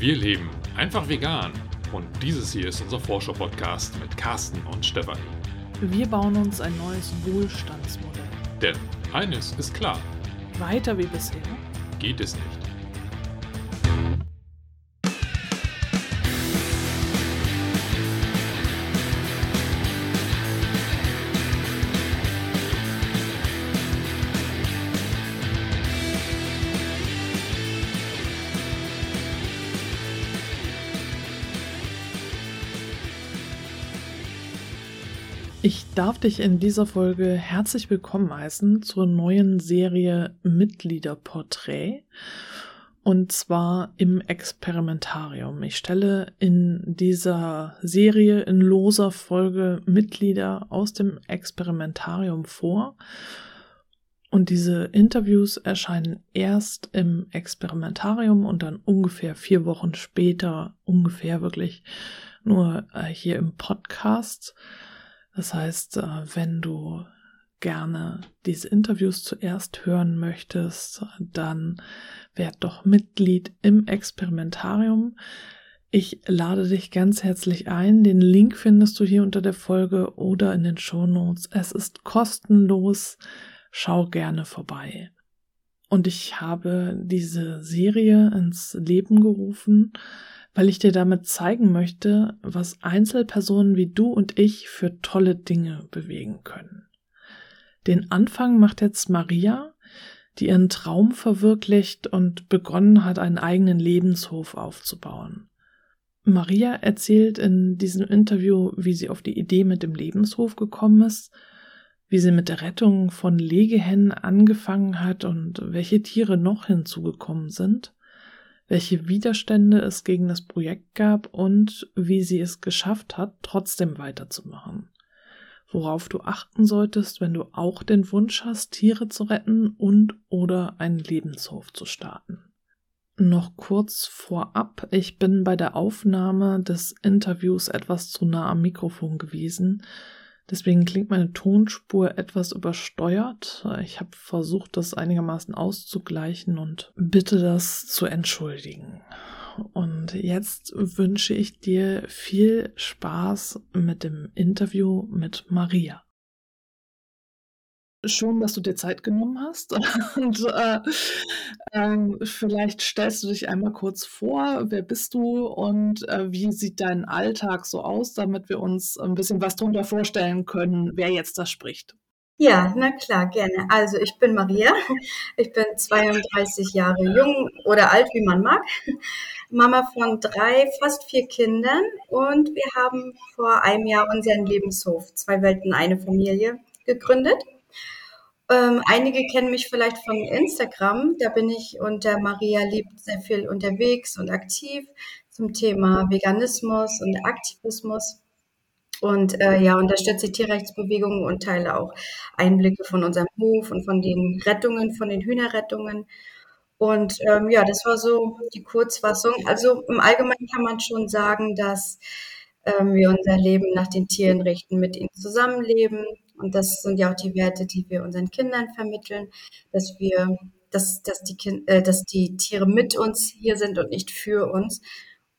Wir leben einfach vegan und dieses hier ist unser Vorschau-Podcast mit Carsten und Stefanie. Wir bauen uns ein neues Wohlstandsmodell. Denn eines ist klar, Weiter wie bisher. geht es nicht. Darf dich in dieser Folge herzlich willkommen heißen zur neuen Serie Mitgliederporträt. Und zwar im Experimentarium. Ich stelle in dieser Serie in loser Folge Mitglieder aus dem Experimentarium vor. Und diese Interviews erscheinen erst im Experimentarium und dann ungefähr vier Wochen später, ungefähr wirklich nur äh, hier im Podcast. Das heißt, äh, wenn du gerne diese Interviews zuerst hören möchtest, dann werd doch Mitglied im Experimentarium. Ich lade dich ganz herzlich ein. Den Link findest du hier unter der Folge oder in den Show Notes. Es ist kostenlos. Schau gerne vorbei. Und ich habe diese Serie ins Leben gerufen, weil ich dir damit zeigen möchte, was Einzelpersonen wie du und ich für tolle Dinge bewegen können. Den Anfang macht jetzt Maria, die ihren Traum verwirklicht und begonnen hat, einen eigenen Lebenshof aufzubauen. Maria erzählt in diesem Interview, wie sie auf die Idee mit dem Lebenshof gekommen ist, wie sie mit der Rettung von Legehennen angefangen hat und welche Tiere noch hinzugekommen sind welche Widerstände es gegen das Projekt gab und wie sie es geschafft hat, trotzdem weiterzumachen. Worauf du achten solltest, wenn du auch den Wunsch hast, Tiere zu retten und oder einen Lebenshof zu starten. Noch kurz vorab, ich bin bei der Aufnahme des Interviews etwas zu nah am Mikrofon gewesen, Deswegen klingt meine Tonspur etwas übersteuert. Ich habe versucht, das einigermaßen auszugleichen und bitte das zu entschuldigen. Und jetzt wünsche ich dir viel Spaß mit dem Interview mit Maria schon, dass du dir Zeit genommen hast. Und äh, ähm, vielleicht stellst du dich einmal kurz vor, wer bist du und äh, wie sieht dein Alltag so aus, damit wir uns ein bisschen was darunter vorstellen können, wer jetzt da spricht. Ja, na klar, gerne. Also ich bin Maria, ich bin 32 Jahre jung oder alt, wie man mag, Mama von drei, fast vier Kindern und wir haben vor einem Jahr unseren Lebenshof, zwei Welten, eine Familie, gegründet. Ähm, einige kennen mich vielleicht von Instagram. Da bin ich unter Maria Liebt sehr viel unterwegs und aktiv zum Thema Veganismus und Aktivismus. Und äh, ja, unterstütze die Tierrechtsbewegungen und teile auch Einblicke von unserem Hof und von den Rettungen, von den Hühnerrettungen. Und ähm, ja, das war so die Kurzfassung. Also im Allgemeinen kann man schon sagen, dass ähm, wir unser Leben nach den Tieren richten, mit ihnen zusammenleben, und das sind ja auch die Werte, die wir unseren Kindern vermitteln, dass wir, dass, dass, die, kind, äh, dass die Tiere mit uns hier sind und nicht für uns.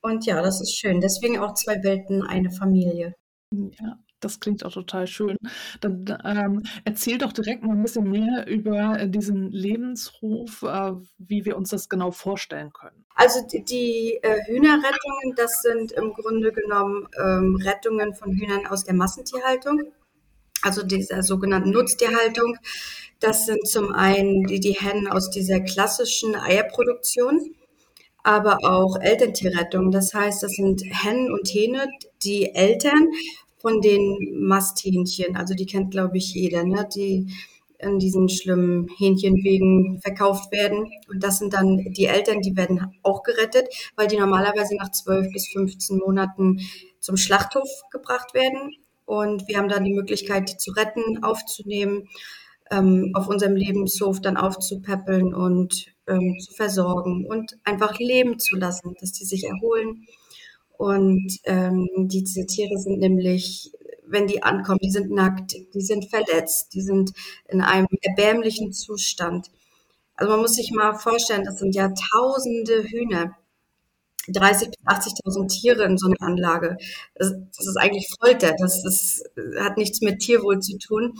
Und ja, das ist schön. Deswegen auch zwei Welten, eine Familie. Ja, das klingt auch total schön. Dann ähm, erzähl doch direkt mal ein bisschen mehr über äh, diesen Lebenshof, äh, wie wir uns das genau vorstellen können. Also die, die äh, Hühnerrettungen, das sind im Grunde genommen ähm, Rettungen von Hühnern aus der Massentierhaltung also dieser sogenannten Nutztierhaltung. Das sind zum einen die, die Hennen aus dieser klassischen Eierproduktion, aber auch Elterntierrettung. Das heißt, das sind Hennen und Hähne, die Eltern von den Masthähnchen, also die kennt, glaube ich, jeder, ne? die in diesen schlimmen Hähnchenwegen verkauft werden. Und das sind dann die Eltern, die werden auch gerettet, weil die normalerweise nach 12 bis 15 Monaten zum Schlachthof gebracht werden. Und wir haben dann die Möglichkeit, die zu retten, aufzunehmen, ähm, auf unserem Lebenshof dann aufzupäppeln und ähm, zu versorgen und einfach leben zu lassen, dass die sich erholen. Und ähm, diese Tiere sind nämlich, wenn die ankommen, die sind nackt, die sind verletzt, die sind in einem erbärmlichen Zustand. Also man muss sich mal vorstellen, das sind ja tausende Hühner 30.000 bis 80.000 Tiere in so einer Anlage. Das, das ist eigentlich Folter. Das, das hat nichts mit Tierwohl zu tun.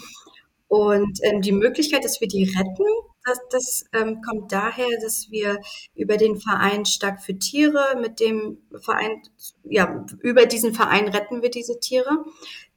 Und ähm, die Möglichkeit, dass wir die retten, das, das ähm, kommt daher, dass wir über den Verein Stark für Tiere, mit dem Verein, ja, über diesen Verein retten wir diese Tiere.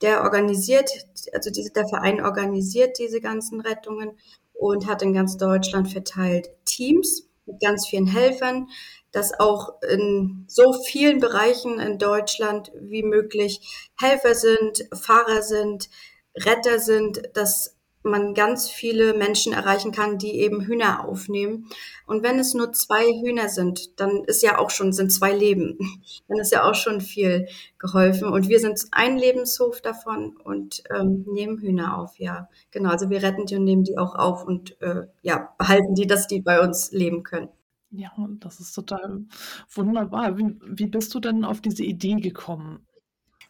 Der organisiert, also diese, der Verein organisiert diese ganzen Rettungen und hat in ganz Deutschland verteilt Teams mit ganz vielen Helfern, dass auch in so vielen Bereichen in Deutschland wie möglich Helfer sind, Fahrer sind, Retter sind, dass man ganz viele Menschen erreichen kann, die eben Hühner aufnehmen. Und wenn es nur zwei Hühner sind, dann ist ja auch schon, sind zwei Leben. Dann ist ja auch schon viel geholfen. Und wir sind ein Lebenshof davon und ähm, nehmen Hühner auf, ja. Genau, also wir retten die und nehmen die auch auf und äh, ja, behalten die, dass die bei uns leben können. Ja, das ist total wunderbar. Wie, wie bist du denn auf diese Idee gekommen?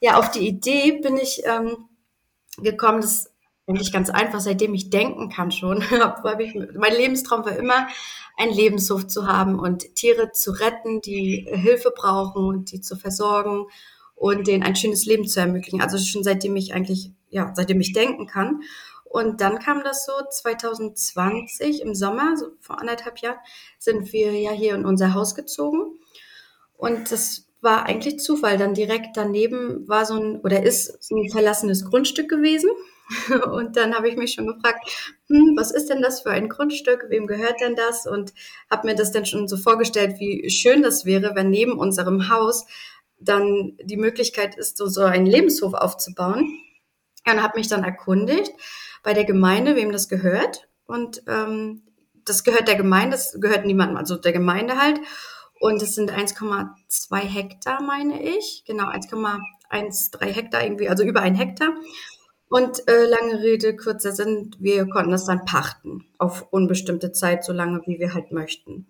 Ja, auf die Idee bin ich ähm, gekommen, das eigentlich ganz einfach, seitdem ich denken kann schon. ich, mein Lebenstraum war immer, einen Lebenshof zu haben und Tiere zu retten, die Hilfe brauchen und die zu versorgen und denen ein schönes Leben zu ermöglichen. Also schon seitdem ich eigentlich, ja, seitdem ich denken kann. Und dann kam das so 2020 im Sommer, so vor anderthalb Jahren, sind wir ja hier in unser Haus gezogen. Und das war eigentlich Zufall. Dann direkt daneben war so ein, oder ist so ein verlassenes Grundstück gewesen. Und dann habe ich mich schon gefragt, hm, was ist denn das für ein Grundstück? Wem gehört denn das? Und habe mir das dann schon so vorgestellt, wie schön das wäre, wenn neben unserem Haus dann die Möglichkeit ist, so, so einen Lebenshof aufzubauen. Und habe mich dann erkundigt bei der Gemeinde, wem das gehört. Und ähm, das gehört der Gemeinde, das gehört niemandem, also der Gemeinde halt. Und es sind 1,2 Hektar, meine ich. Genau, 1,13 Hektar irgendwie, also über ein Hektar. Und äh, lange Rede, kurzer Sinn, wir konnten das dann pachten auf unbestimmte Zeit, so lange wie wir halt möchten.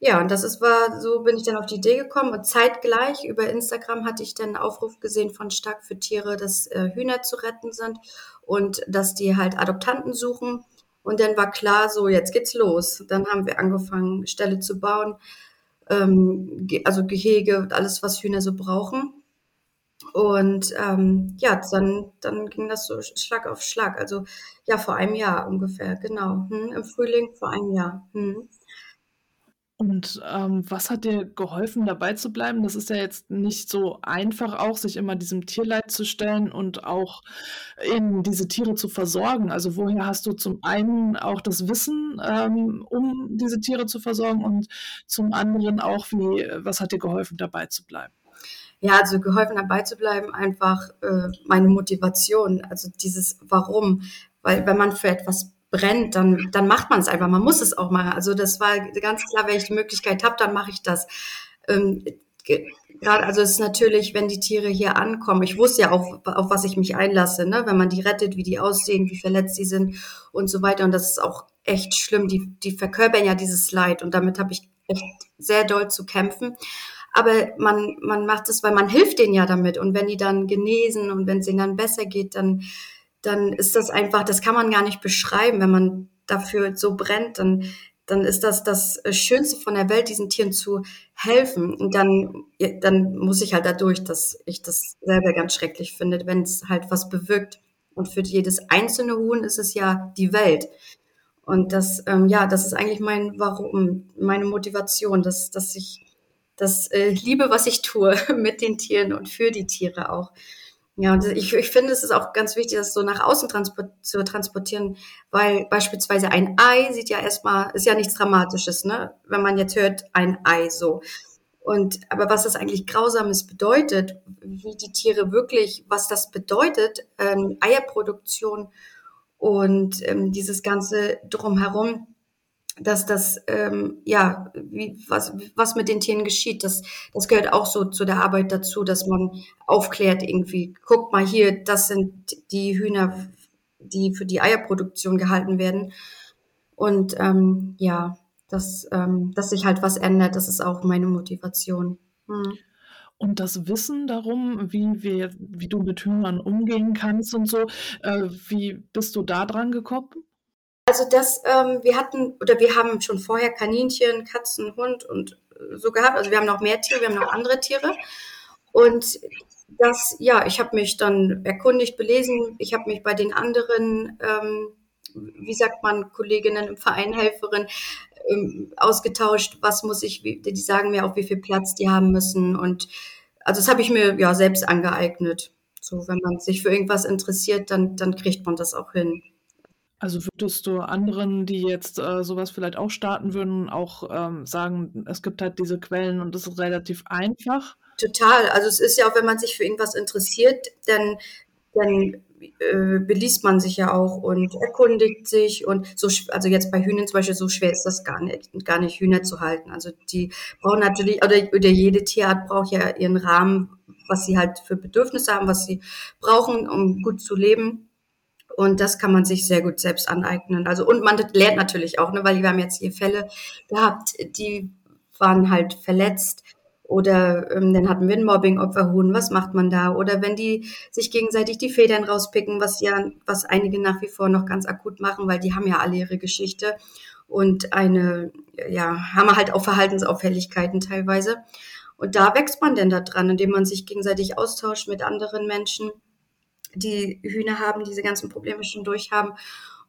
Ja, und das ist, war, so bin ich dann auf die Idee gekommen und zeitgleich über Instagram hatte ich dann einen Aufruf gesehen von Stark für Tiere, dass äh, Hühner zu retten sind und dass die halt Adoptanten suchen. Und dann war klar, so jetzt geht's los. Dann haben wir angefangen, Ställe zu bauen, ähm, also Gehege und alles, was Hühner so brauchen. Und ähm, ja, dann, dann ging das so Schlag auf Schlag. Also ja, vor einem Jahr ungefähr, genau. Hm, Im Frühling vor einem Jahr. Hm. Und ähm, was hat dir geholfen, dabei zu bleiben? Das ist ja jetzt nicht so einfach auch, sich immer diesem Tierleid zu stellen und auch eben diese Tiere zu versorgen. Also woher hast du zum einen auch das Wissen, ähm, um diese Tiere zu versorgen und zum anderen auch, wie, was hat dir geholfen, dabei zu bleiben? Ja, also geholfen dabei zu bleiben, einfach äh, meine Motivation, also dieses Warum. Weil wenn man für etwas brennt, dann, dann macht man es einfach. Man muss es auch machen. Also das war ganz klar, wenn ich die Möglichkeit habe, dann mache ich das. Ähm, gerade, also es ist natürlich, wenn die Tiere hier ankommen, ich wusste ja auch, auf was ich mich einlasse, ne? wenn man die rettet, wie die aussehen, wie verletzt sie sind und so weiter. Und das ist auch echt schlimm. Die, die verkörpern ja dieses Leid und damit habe ich echt sehr doll zu kämpfen. Aber man, man macht es, weil man hilft denen ja damit. Und wenn die dann genesen und wenn es ihnen dann besser geht, dann dann ist das einfach, das kann man gar nicht beschreiben, wenn man dafür so brennt, dann, dann ist das das Schönste von der Welt, diesen Tieren zu helfen. Und dann, dann muss ich halt dadurch, dass ich das selber ganz schrecklich finde, wenn es halt was bewirkt. Und für jedes einzelne Huhn ist es ja die Welt. Und das, ähm, ja, das ist eigentlich mein Warum, meine Motivation, dass, dass ich das äh, liebe, was ich tue mit den Tieren und für die Tiere auch. Ja, und ich, ich finde, es ist auch ganz wichtig, das so nach außen transport, zu transportieren, weil beispielsweise ein Ei sieht ja erstmal, ist ja nichts Dramatisches, ne? Wenn man jetzt hört, ein Ei so. Und aber was das eigentlich Grausames bedeutet, wie die Tiere wirklich, was das bedeutet, ähm, Eierproduktion und ähm, dieses ganze drumherum, dass das, ähm, ja, wie, was, was mit den Tieren geschieht, das, das gehört auch so zu der Arbeit dazu, dass man aufklärt irgendwie, guck mal hier, das sind die Hühner, die für die Eierproduktion gehalten werden. Und ähm, ja, dass, ähm, dass sich halt was ändert, das ist auch meine Motivation. Hm. Und das Wissen darum, wie wir, wie du mit Hühnern umgehen kannst und so, äh, wie bist du da dran gekommen? Also das, ähm, wir hatten oder wir haben schon vorher Kaninchen, Katzen, Hund und so gehabt. Also wir haben noch mehr Tiere, wir haben noch andere Tiere. Und das, ja, ich habe mich dann erkundigt, belesen. Ich habe mich bei den anderen, ähm, wie sagt man, Kolleginnen im Verein, Helferin, ähm, ausgetauscht. Was muss ich, die sagen mir auch, wie viel Platz die haben müssen. Und also das habe ich mir ja selbst angeeignet. So, wenn man sich für irgendwas interessiert, dann, dann kriegt man das auch hin. Also würdest du anderen, die jetzt äh, sowas vielleicht auch starten würden, auch ähm, sagen, es gibt halt diese Quellen und es ist relativ einfach? Total. Also es ist ja auch, wenn man sich für irgendwas interessiert, dann, dann äh, beliest man sich ja auch und erkundigt sich und so, also jetzt bei Hühnern zum Beispiel, so schwer ist das gar nicht, gar nicht Hühner zu halten. Also die brauchen natürlich, oder, oder jede Tierart braucht ja ihren Rahmen, was sie halt für Bedürfnisse haben, was sie brauchen, um gut zu leben. Und das kann man sich sehr gut selbst aneignen. Also, und man lernt natürlich auch, ne, weil wir haben jetzt hier Fälle gehabt, die waren halt verletzt oder ähm, dann hatten wir ein Mobbing-Opferhuhn, was macht man da? Oder wenn die sich gegenseitig die Federn rauspicken, was ja, was einige nach wie vor noch ganz akut machen, weil die haben ja alle ihre Geschichte und eine, ja, haben halt auch Verhaltensauffälligkeiten teilweise. Und da wächst man denn da dran, indem man sich gegenseitig austauscht mit anderen Menschen die Hühner haben, diese ganzen Probleme schon durchhaben.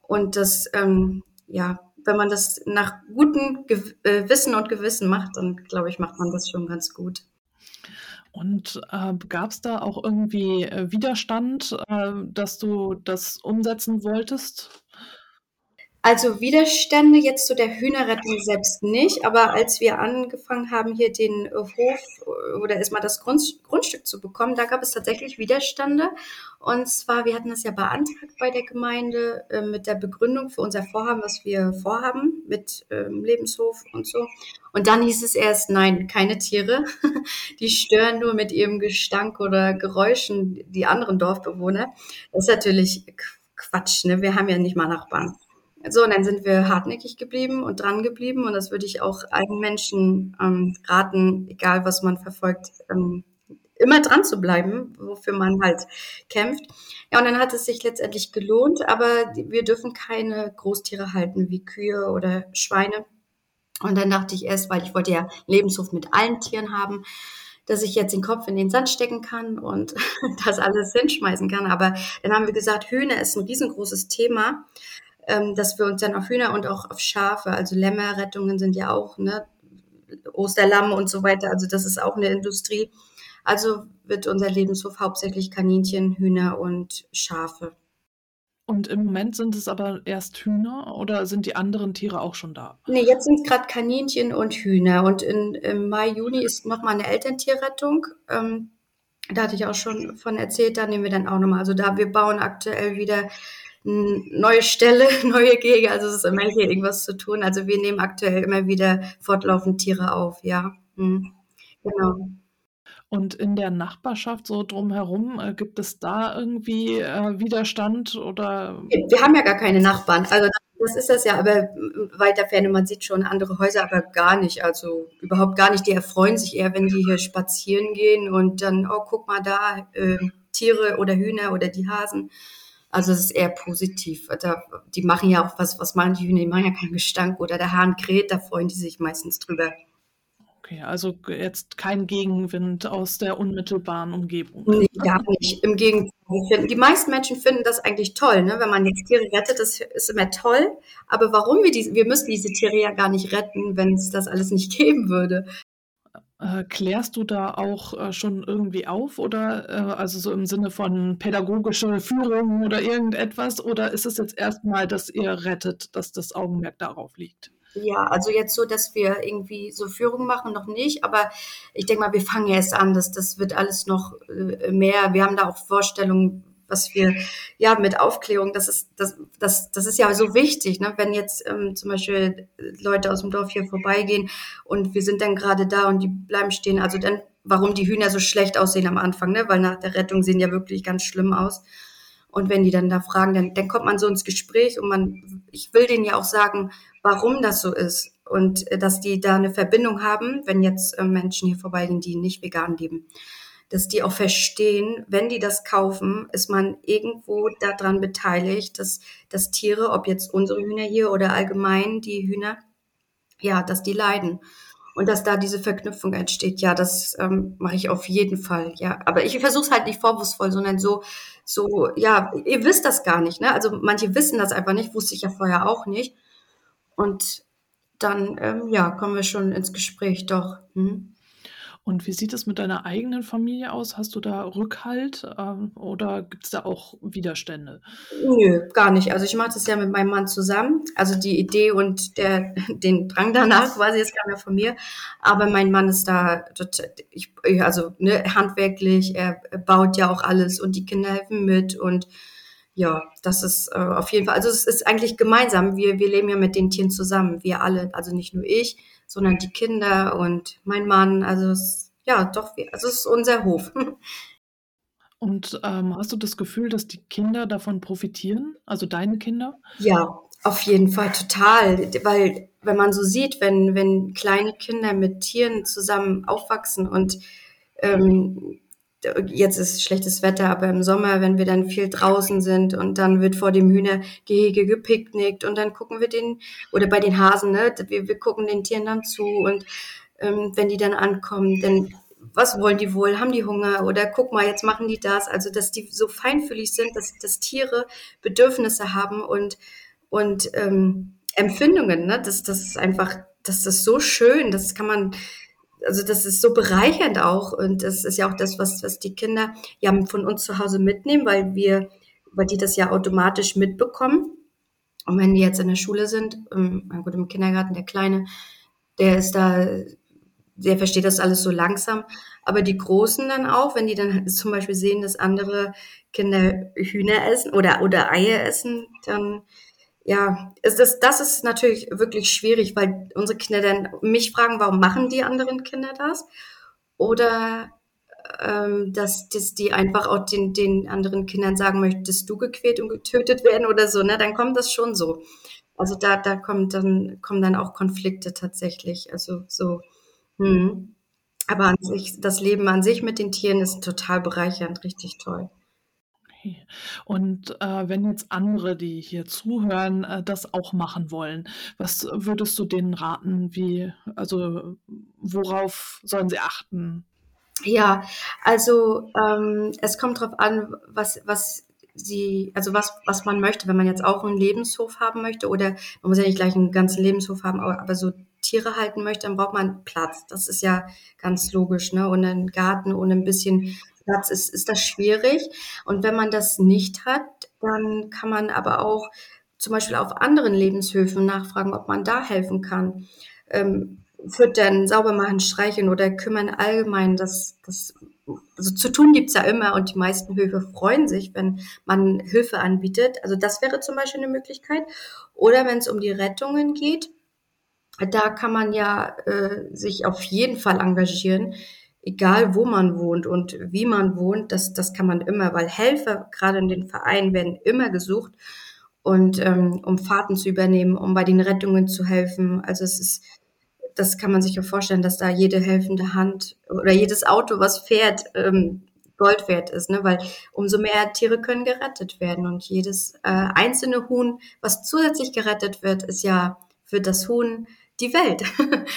Und das, ähm, ja, wenn man das nach gutem Ge äh, Wissen und Gewissen macht, dann glaube ich, macht man das schon ganz gut. Und äh, gab es da auch irgendwie äh, Widerstand, äh, dass du das umsetzen wolltest? Also Widerstände jetzt zu der Hühnerrettung selbst nicht, aber als wir angefangen haben, hier den Hof oder erstmal das Grund, Grundstück zu bekommen, da gab es tatsächlich Widerstände. Und zwar, wir hatten das ja beantragt bei der Gemeinde äh, mit der Begründung für unser Vorhaben, was wir vorhaben mit ähm, Lebenshof und so. Und dann hieß es erst, nein, keine Tiere. Die stören nur mit ihrem Gestank oder Geräuschen die anderen Dorfbewohner. Das ist natürlich Quatsch, ne? Wir haben ja nicht mal Nachbarn. So, und dann sind wir hartnäckig geblieben und dran geblieben. Und das würde ich auch allen Menschen ähm, raten, egal was man verfolgt, ähm, immer dran zu bleiben, wofür man halt kämpft. Ja, und dann hat es sich letztendlich gelohnt, aber wir dürfen keine Großtiere halten wie Kühe oder Schweine. Und dann dachte ich erst, weil ich wollte ja Lebenshof mit allen Tieren haben, dass ich jetzt den Kopf in den Sand stecken kann und das alles hinschmeißen kann. Aber dann haben wir gesagt, Hühner ist ein riesengroßes Thema ähm, dass wir uns dann auf Hühner und auch auf Schafe, also Lämmerrettungen sind ja auch, ne, Osterlamm und so weiter, also das ist auch eine Industrie. Also wird unser Lebenshof hauptsächlich Kaninchen, Hühner und Schafe. Und im Moment sind es aber erst Hühner oder sind die anderen Tiere auch schon da? Nee, jetzt sind es gerade Kaninchen und Hühner. Und in, im Mai, Juni ist nochmal eine Elterntierrettung. Ähm, da hatte ich auch schon von erzählt, da nehmen wir dann auch nochmal. Also da, wir bauen aktuell wieder neue Stelle, neue Gege, also es ist immer hier irgendwas zu tun. Also wir nehmen aktuell immer wieder fortlaufend Tiere auf, ja. Hm. Genau. Und in der Nachbarschaft so drumherum, äh, gibt es da irgendwie äh, Widerstand oder? Wir haben ja gar keine Nachbarn. Also das ist das ja, aber weiter Ferne, man sieht schon andere Häuser, aber gar nicht. Also überhaupt gar nicht. Die erfreuen sich eher, wenn die hier spazieren gehen und dann, oh, guck mal da, äh, Tiere oder Hühner oder die Hasen. Also es ist eher positiv. Da, die machen ja auch was, was machen die Hühner? Die machen ja keinen Gestank oder der Hahn kräht, da freuen die sich meistens drüber. Okay, also jetzt kein Gegenwind aus der unmittelbaren Umgebung. Nee, gar nicht. Im Gegenteil. Die meisten Menschen finden das eigentlich toll, ne? wenn man jetzt Tiere rettet, das ist immer toll. Aber warum wir diese, wir müssen diese Tiere ja gar nicht retten, wenn es das alles nicht geben würde. Äh, klärst du da auch äh, schon irgendwie auf oder äh, also so im Sinne von pädagogische Führung oder irgendetwas oder ist es jetzt erstmal, dass ihr rettet, dass das Augenmerk darauf liegt? Ja, also jetzt so, dass wir irgendwie so Führung machen, noch nicht, aber ich denke mal, wir fangen erst an, dass das wird alles noch äh, mehr. Wir haben da auch Vorstellungen, was wir ja mit Aufklärung, das ist das das das ist ja so wichtig, ne? Wenn jetzt ähm, zum Beispiel Leute aus dem Dorf hier vorbeigehen und wir sind dann gerade da und die bleiben stehen, also dann warum die Hühner so schlecht aussehen am Anfang, ne? Weil nach der Rettung sehen ja wirklich ganz schlimm aus. Und wenn die dann da fragen, dann, dann kommt man so ins Gespräch und man, ich will denen ja auch sagen, warum das so ist und äh, dass die da eine Verbindung haben, wenn jetzt äh, Menschen hier vorbeigehen, die nicht vegan leben dass die auch verstehen, wenn die das kaufen, ist man irgendwo daran beteiligt, dass, dass Tiere, ob jetzt unsere Hühner hier oder allgemein die Hühner, ja, dass die leiden. und dass da diese Verknüpfung entsteht, ja, das ähm, mache ich auf jeden Fall, ja. Aber ich versuche es halt nicht vorwurfsvoll, sondern so, so, ja, ihr wisst das gar nicht, ne? Also manche wissen das einfach nicht, wusste ich ja vorher auch nicht. Und dann, ähm, ja, kommen wir schon ins Gespräch, doch. Hm. Und wie sieht es mit deiner eigenen Familie aus? Hast du da Rückhalt ähm, oder gibt es da auch Widerstände? Nö, gar nicht. Also ich mache das ja mit meinem Mann zusammen. Also die Idee und der, den Drang danach quasi, das kam ja von mir. Aber mein Mann ist da, ich, also ne, handwerklich, er baut ja auch alles und die Kinder helfen mit und ja, das ist äh, auf jeden Fall, also es ist eigentlich gemeinsam. Wir, wir leben ja mit den Tieren zusammen, wir alle, also nicht nur ich, sondern die Kinder und mein Mann. Also es, ja, doch, also es ist unser Hof. Und ähm, hast du das Gefühl, dass die Kinder davon profitieren, also deine Kinder? Ja, auf jeden Fall total, weil wenn man so sieht, wenn, wenn kleine Kinder mit Tieren zusammen aufwachsen und ähm, jetzt ist schlechtes Wetter, aber im Sommer, wenn wir dann viel draußen sind und dann wird vor dem Hühnergehege gepicknickt und dann gucken wir den, oder bei den Hasen, ne, wir, wir gucken den Tieren dann zu und ähm, wenn die dann ankommen, dann was wollen die wohl? Haben die Hunger? Oder guck mal, jetzt machen die das. Also, dass die so feinfühlig sind, dass, dass Tiere Bedürfnisse haben und, und ähm, Empfindungen. Ne? Das, das ist einfach, das ist so schön. Das kann man, also das ist so bereichernd auch und das ist ja auch das, was, was die Kinder ja von uns zu Hause mitnehmen, weil wir, weil die das ja automatisch mitbekommen. Und wenn die jetzt in der Schule sind, ähm, gut, im Kindergarten, der Kleine, der ist da, der versteht das alles so langsam. Aber die Großen dann auch, wenn die dann zum Beispiel sehen, dass andere Kinder Hühner essen oder, oder Eier essen, dann ja, ist das, das ist natürlich wirklich schwierig, weil unsere Kinder dann mich fragen, warum machen die anderen Kinder das? Oder ähm, dass, dass die einfach auch den, den anderen Kindern sagen, möchtest du gequält und getötet werden oder so, ne? Dann kommt das schon so. Also da, da kommt dann, kommen dann auch Konflikte tatsächlich. Also so, hm. Aber an sich, das Leben an sich mit den Tieren ist total bereichernd, richtig toll. Okay. Und äh, wenn jetzt andere, die hier zuhören, äh, das auch machen wollen, was würdest du denen raten? Wie, also worauf sollen sie achten? Ja, also ähm, es kommt darauf an, was, was sie, also was, was man möchte, wenn man jetzt auch einen Lebenshof haben möchte oder man muss ja nicht gleich einen ganzen Lebenshof haben, aber, aber so Tiere halten möchte, dann braucht man Platz. Das ist ja ganz logisch, ne? Und einen Garten ohne ein bisschen Platz ist, ist das schwierig. Und wenn man das nicht hat, dann kann man aber auch zum Beispiel auf anderen Lebenshöfen nachfragen, ob man da helfen kann. Ähm, füttern, sauber machen, streicheln oder kümmern allgemein. Das, das, also zu tun gibt's ja immer und die meisten Höfe freuen sich, wenn man Hilfe anbietet. Also das wäre zum Beispiel eine Möglichkeit. Oder wenn es um die Rettungen geht, da kann man ja äh, sich auf jeden Fall engagieren egal wo man wohnt und wie man wohnt, das, das kann man immer, weil Helfer, gerade in den Vereinen, werden immer gesucht und ähm, um Fahrten zu übernehmen, um bei den Rettungen zu helfen. Also es ist, das kann man sich ja vorstellen, dass da jede helfende Hand oder jedes Auto, was fährt, ähm, Gold wert ist, ne? weil umso mehr Tiere können gerettet werden und jedes äh, einzelne Huhn, was zusätzlich gerettet wird, ist ja für das Huhn die Welt.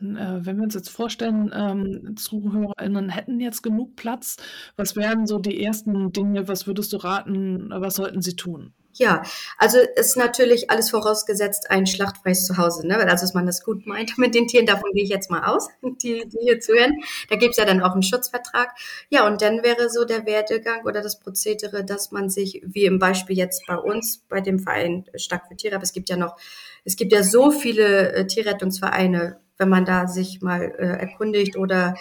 Äh, wenn wir uns jetzt vorstellen, ähm, ZuhörerInnen hätten jetzt genug Platz, was wären so die ersten Dinge, was würdest du raten, was sollten sie tun? Ja, also ist natürlich alles vorausgesetzt ein schlachtfreies Zuhause, ne? Also dass man das gut meint mit den Tieren, davon gehe ich jetzt mal aus, die, die hier zuhören. Da gibt's ja dann auch einen Schutzvertrag. Ja, und dann wäre so der Werdegang oder das Prozedere, dass man sich, wie im Beispiel jetzt bei uns, bei dem Verein Stark für Tiere, aber es gibt ja noch, es gibt ja so viele äh, Tierrettungsvereine, wenn man da sich mal äh, erkundigt oder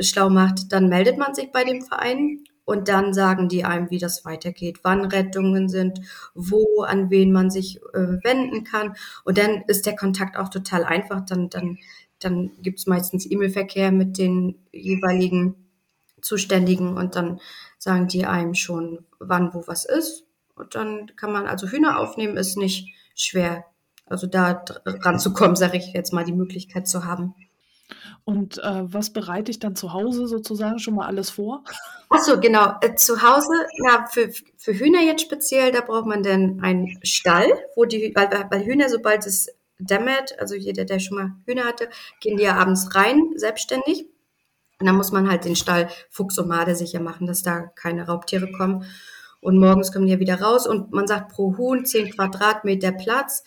schlau macht, dann meldet man sich bei dem Verein und dann sagen die einem, wie das weitergeht, wann Rettungen sind, wo, an wen man sich äh, wenden kann. Und dann ist der Kontakt auch total einfach. Dann, dann, dann gibt es meistens E-Mail-Verkehr mit den jeweiligen Zuständigen und dann sagen die einem schon, wann wo was ist. Und dann kann man also Hühner aufnehmen, ist nicht schwer. Also da ranzukommen, sage ich jetzt mal, die Möglichkeit zu haben. Und äh, was bereite ich dann zu Hause sozusagen schon mal alles vor? Ach so, genau. Äh, zu Hause, na, für, für Hühner jetzt speziell, da braucht man dann einen Stall, wo die, weil, weil Hühner, sobald es dämmert, also jeder, der schon mal Hühner hatte, gehen die ja abends rein, selbstständig. Und dann muss man halt den Stall Fuchs und Made sicher machen, dass da keine Raubtiere kommen. Und morgens kommen die ja wieder raus und man sagt pro Huhn 10 Quadratmeter Platz.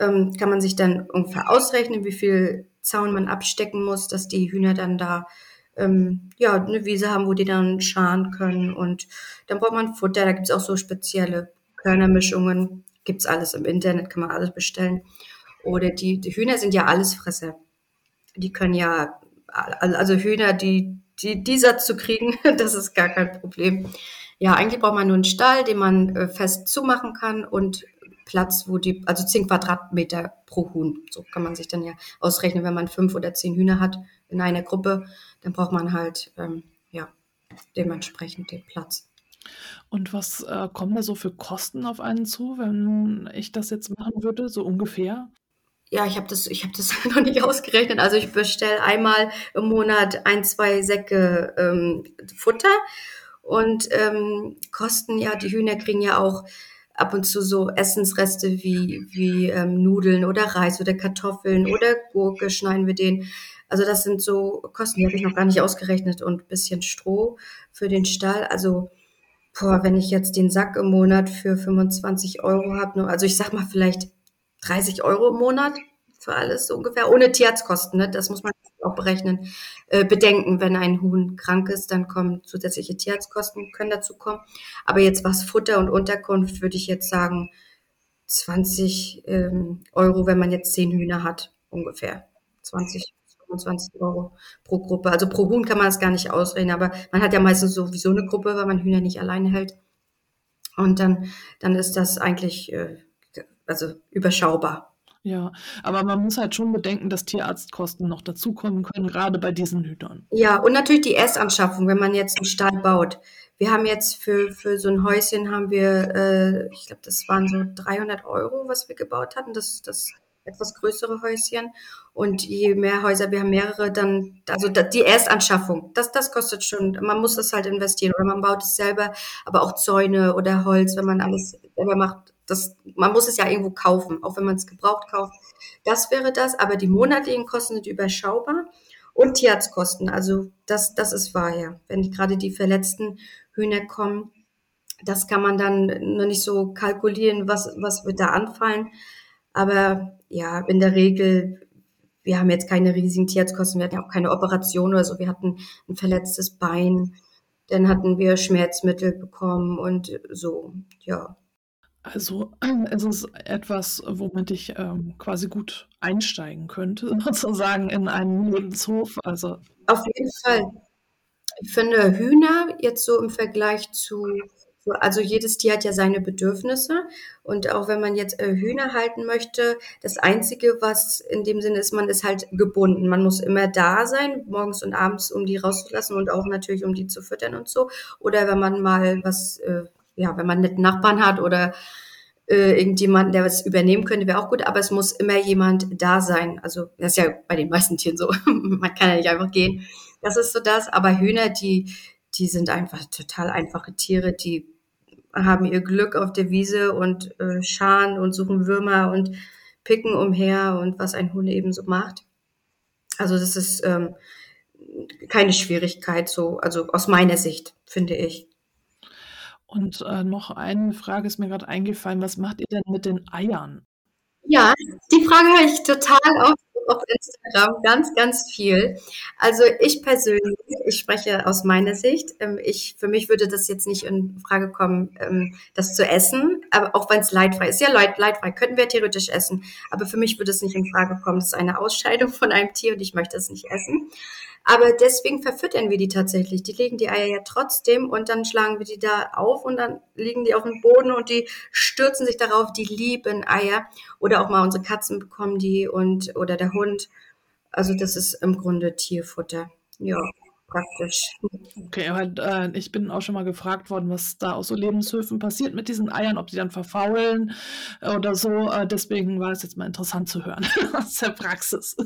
Ähm, kann man sich dann ungefähr ausrechnen, wie viel Zaun man abstecken muss, dass die Hühner dann da ähm, ja, eine Wiese haben, wo die dann scharen können. Und dann braucht man Futter, da gibt es auch so spezielle Körnermischungen. Gibt es alles im Internet, kann man alles bestellen. Oder die, die Hühner sind ja Allesfresser. Die können ja, also Hühner, die, die, dieser zu kriegen, das ist gar kein Problem. Ja, eigentlich braucht man nur einen Stall, den man äh, fest zumachen kann und Platz, wo die, also 10 Quadratmeter pro Huhn. So kann man sich dann ja ausrechnen, wenn man fünf oder zehn Hühner hat in einer Gruppe, dann braucht man halt ähm, ja dementsprechend den Platz. Und was äh, kommen da so für Kosten auf einen zu, wenn ich das jetzt machen würde, so ungefähr? Ja, ich habe das, ich habe das noch nicht ausgerechnet. Also ich bestelle einmal im Monat ein, zwei Säcke ähm, Futter und ähm, Kosten. Ja, die Hühner kriegen ja auch ab und zu so Essensreste wie wie ähm, Nudeln oder Reis oder Kartoffeln oder Gurke schneiden wir den. Also das sind so Kosten, die habe ich noch gar nicht ausgerechnet und ein bisschen Stroh für den Stall. Also boah, wenn ich jetzt den Sack im Monat für 25 Euro habe, also ich sag mal vielleicht 30 Euro im Monat für alles ungefähr, ohne Tierarztkosten, ne? das muss man auch berechnen, äh, bedenken, wenn ein Huhn krank ist, dann kommen zusätzliche Tierarztkosten, können dazu kommen. Aber jetzt was Futter und Unterkunft, würde ich jetzt sagen, 20 ähm, Euro, wenn man jetzt 10 Hühner hat, ungefähr. 20 25 Euro pro Gruppe. Also pro Huhn kann man das gar nicht ausrechnen, aber man hat ja meistens sowieso eine Gruppe, weil man Hühner nicht alleine hält. Und dann, dann ist das eigentlich äh, also überschaubar. Ja, aber man muss halt schon bedenken, dass Tierarztkosten noch dazukommen können, gerade bei diesen Hütern. Ja, und natürlich die Erstanschaffung, wenn man jetzt einen Stall baut. Wir haben jetzt für, für so ein Häuschen haben wir, äh, ich glaube, das waren so 300 Euro, was wir gebaut hatten. Das, das etwas größere Häuschen. Und je mehr Häuser wir haben, mehrere, dann, also die Erstanschaffung, das, das kostet schon, man muss das halt investieren oder man baut es selber, aber auch Zäune oder Holz, wenn man alles selber macht, das, man muss es ja irgendwo kaufen, auch wenn man es gebraucht kauft. Das wäre das, aber die monatlichen Kosten sind überschaubar und Tierarztkosten, also das, das ist wahr, ja. Wenn gerade die verletzten Hühner kommen, das kann man dann noch nicht so kalkulieren, was, was wird da anfallen. Aber ja, in der Regel, wir haben jetzt keine riesigen Tierarztkosten, wir hatten ja auch keine Operation oder so, wir hatten ein verletztes Bein, dann hatten wir Schmerzmittel bekommen und so, ja. Also es ist etwas, womit ich ähm, quasi gut einsteigen könnte, sozusagen in einen Lebenshof. Also auf jeden Fall. Ich finde Hühner jetzt so im Vergleich zu also jedes Tier hat ja seine Bedürfnisse und auch wenn man jetzt äh, Hühner halten möchte, das Einzige, was in dem Sinne ist, man ist halt gebunden. Man muss immer da sein, morgens und abends, um die rauszulassen und auch natürlich, um die zu füttern und so. Oder wenn man mal was, äh, ja, wenn man einen Nachbarn hat oder äh, irgendjemanden, der was übernehmen könnte, wäre auch gut, aber es muss immer jemand da sein. Also das ist ja bei den meisten Tieren so. man kann ja nicht einfach gehen. Das ist so das. Aber Hühner, die, die sind einfach total einfache Tiere, die haben ihr Glück auf der Wiese und äh, scharen und suchen Würmer und picken umher und was ein Huhn eben so macht. Also das ist ähm, keine Schwierigkeit so, also aus meiner Sicht, finde ich. Und äh, noch eine Frage ist mir gerade eingefallen, was macht ihr denn mit den Eiern? Ja, die Frage höre ich total oft auf Instagram ganz, ganz viel. Also ich persönlich, ich spreche aus meiner Sicht, ähm, ich, für mich würde das jetzt nicht in Frage kommen, ähm, das zu essen, aber auch wenn es leidfrei ist. Ja, leid, leidfrei könnten wir theoretisch essen, aber für mich würde es nicht in Frage kommen. Das ist eine Ausscheidung von einem Tier und ich möchte es nicht essen. Aber deswegen verfüttern wir die tatsächlich. Die legen die Eier ja trotzdem und dann schlagen wir die da auf und dann liegen die auf dem Boden und die stürzen sich darauf. Die lieben Eier. Oder auch mal unsere Katzen bekommen die und oder der Hund. Also das ist im Grunde Tierfutter. Ja, praktisch. Okay, aber äh, ich bin auch schon mal gefragt worden, was da aus so Lebenshöfen passiert mit diesen Eiern, ob die dann verfaulen oder so. Äh, deswegen war es jetzt mal interessant zu hören aus der Praxis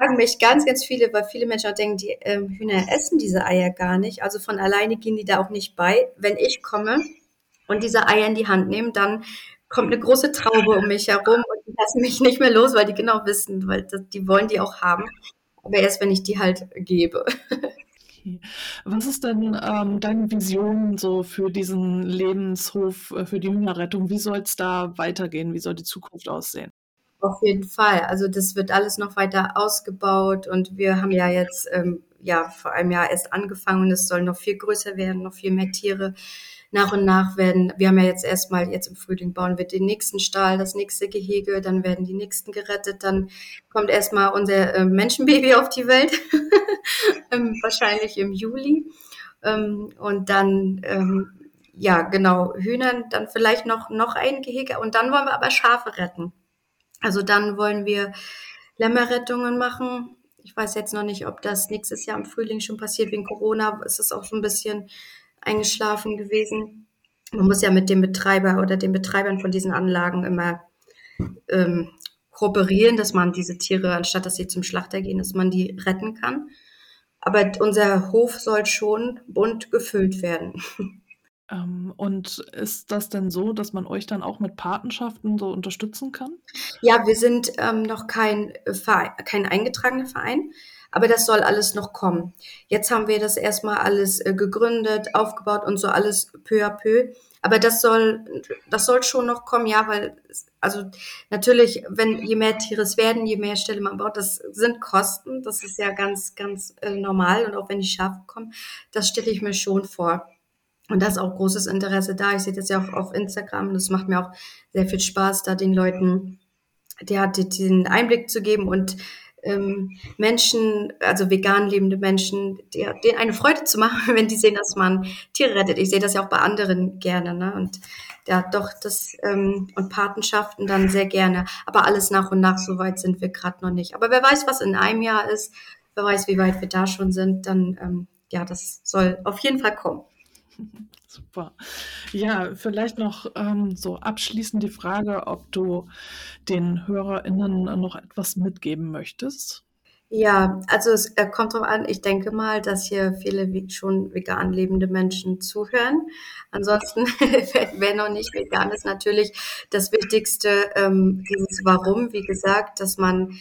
fragen mich ganz, ganz viele, weil viele Menschen auch denken, die ähm, Hühner essen diese Eier gar nicht. Also von alleine gehen die da auch nicht bei. Wenn ich komme und diese Eier in die Hand nehme, dann kommt eine große Traube um mich herum und die lassen mich nicht mehr los, weil die genau wissen, weil das, die wollen die auch haben. Aber erst, wenn ich die halt gebe. Was ist denn ähm, deine Vision so für diesen Lebenshof, äh, für die Hühnerrettung? Wie soll es da weitergehen? Wie soll die Zukunft aussehen? Auf jeden Fall. Also das wird alles noch weiter ausgebaut und wir haben ja jetzt ähm, ja vor einem Jahr erst angefangen und es soll noch viel größer werden, noch viel mehr Tiere nach und nach werden, wir haben ja jetzt erstmal, jetzt im Frühling bauen wir den nächsten Stall, das nächste Gehege, dann werden die nächsten gerettet, dann kommt erstmal unser äh, Menschenbaby auf die Welt, ähm, wahrscheinlich im Juli. Ähm, und dann, ähm, ja, genau, Hühnern, dann vielleicht noch, noch ein Gehege und dann wollen wir aber Schafe retten. Also dann wollen wir Lämmerrettungen machen. Ich weiß jetzt noch nicht, ob das nächstes Jahr im Frühling schon passiert. Wegen Corona ist es auch so ein bisschen eingeschlafen gewesen. Man muss ja mit dem Betreiber oder den Betreibern von diesen Anlagen immer ähm, kooperieren, dass man diese Tiere, anstatt dass sie zum Schlachter gehen, dass man die retten kann. Aber unser Hof soll schon bunt gefüllt werden. Ähm, und ist das denn so, dass man euch dann auch mit Patenschaften so unterstützen kann? Ja, wir sind ähm, noch kein, Verein, kein eingetragener Verein, aber das soll alles noch kommen. Jetzt haben wir das erstmal alles äh, gegründet, aufgebaut und so alles peu à peu. Aber das soll, das soll schon noch kommen, ja, weil, also natürlich, wenn je mehr Tiere es werden, je mehr Ställe man baut, das sind Kosten. Das ist ja ganz, ganz äh, normal. Und auch wenn die Schafe kommen, das stelle ich mir schon vor. Und da ist auch großes Interesse da. Ich sehe das ja auch auf Instagram. Es macht mir auch sehr viel Spaß, da den Leuten der den Einblick zu geben und ähm, Menschen, also vegan lebende Menschen, denen eine Freude zu machen, wenn die sehen, dass man Tiere rettet. Ich sehe das ja auch bei anderen gerne, ne? Und ja, doch das ähm, und Patenschaften dann sehr gerne. Aber alles nach und nach, so weit sind wir gerade noch nicht. Aber wer weiß, was in einem Jahr ist, wer weiß, wie weit wir da schon sind, dann ähm, ja, das soll auf jeden Fall kommen. Super. Ja, vielleicht noch ähm, so abschließend die Frage, ob du den HörerInnen noch etwas mitgeben möchtest. Ja, also es äh, kommt drauf an, ich denke mal, dass hier viele schon vegan lebende Menschen zuhören. Ansonsten, wer noch nicht vegan ist, natürlich das Wichtigste, ähm, dieses Warum, wie gesagt, dass man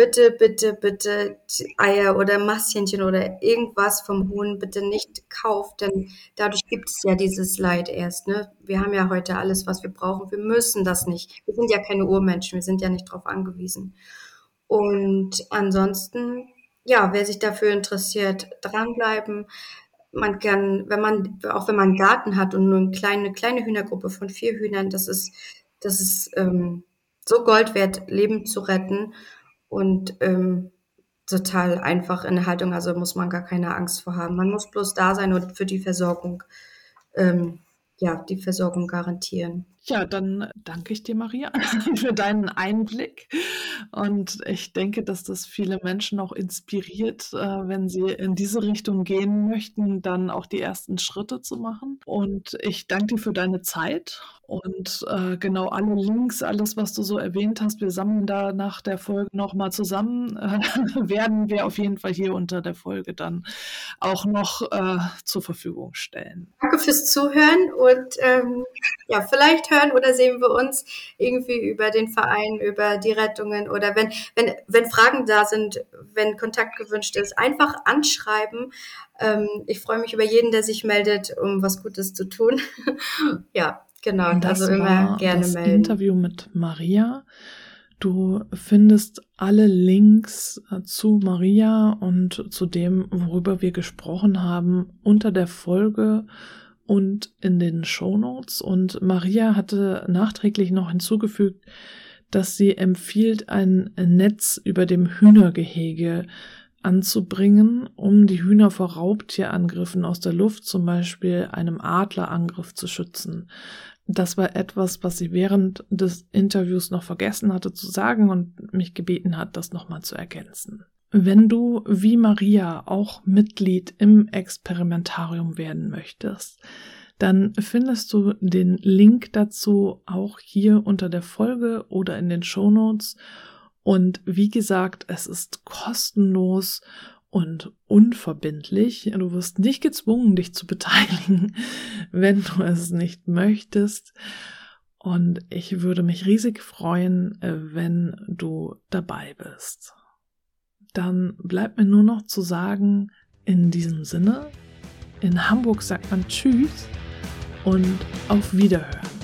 bitte, bitte, bitte Eier oder Masthähnchen oder irgendwas vom Huhn bitte nicht kauft, denn dadurch gibt es ja dieses Leid erst. Ne? Wir haben ja heute alles, was wir brauchen. Wir müssen das nicht. Wir sind ja keine Urmenschen, wir sind ja nicht darauf angewiesen. Und ansonsten, ja, wer sich dafür interessiert, dranbleiben. Man kann, wenn man, auch wenn man einen Garten hat und nur eine kleine, kleine Hühnergruppe von vier Hühnern, das ist, das ist ähm, so Gold wert, Leben zu retten und ähm, total einfach in der Haltung, also muss man gar keine Angst vor haben. Man muss bloß da sein und für die Versorgung, ähm, ja, die Versorgung garantieren. Ja, dann danke ich dir, Maria, für deinen Einblick. Und ich denke, dass das viele Menschen auch inspiriert, äh, wenn sie in diese Richtung gehen möchten, dann auch die ersten Schritte zu machen. Und ich danke dir für deine Zeit und äh, genau alle Links, alles, was du so erwähnt hast, wir sammeln da nach der Folge nochmal zusammen, werden wir auf jeden Fall hier unter der Folge dann auch noch äh, zur Verfügung stellen. Danke fürs Zuhören und ähm, ja, vielleicht hören oder sehen wir uns irgendwie über den Verein, über die Rettungen oder wenn, wenn, wenn Fragen da sind, wenn Kontakt gewünscht ist, einfach anschreiben. Ähm, ich freue mich über jeden, der sich meldet, um was Gutes zu tun. ja, Genau, und das also immer gerne das melden. Interview mit Maria. Du findest alle Links äh, zu Maria und zu dem, worüber wir gesprochen haben, unter der Folge und in den Show Notes. Und Maria hatte nachträglich noch hinzugefügt, dass sie empfiehlt, ein Netz über dem Hühnergehege anzubringen, um die Hühner vor Raubtierangriffen aus der Luft, zum Beispiel einem Adlerangriff, zu schützen. Das war etwas, was sie während des Interviews noch vergessen hatte zu sagen und mich gebeten hat, das nochmal zu ergänzen. Wenn du wie Maria auch Mitglied im Experimentarium werden möchtest, dann findest du den Link dazu auch hier unter der Folge oder in den Show Notes. Und wie gesagt, es ist kostenlos und unverbindlich. Du wirst nicht gezwungen, dich zu beteiligen, wenn du es nicht möchtest. Und ich würde mich riesig freuen, äh, wenn du dabei bist. Dann bleibt mir nur noch zu sagen, in diesem Sinne, in Hamburg sagt man Tschüss und auf Wiederhören.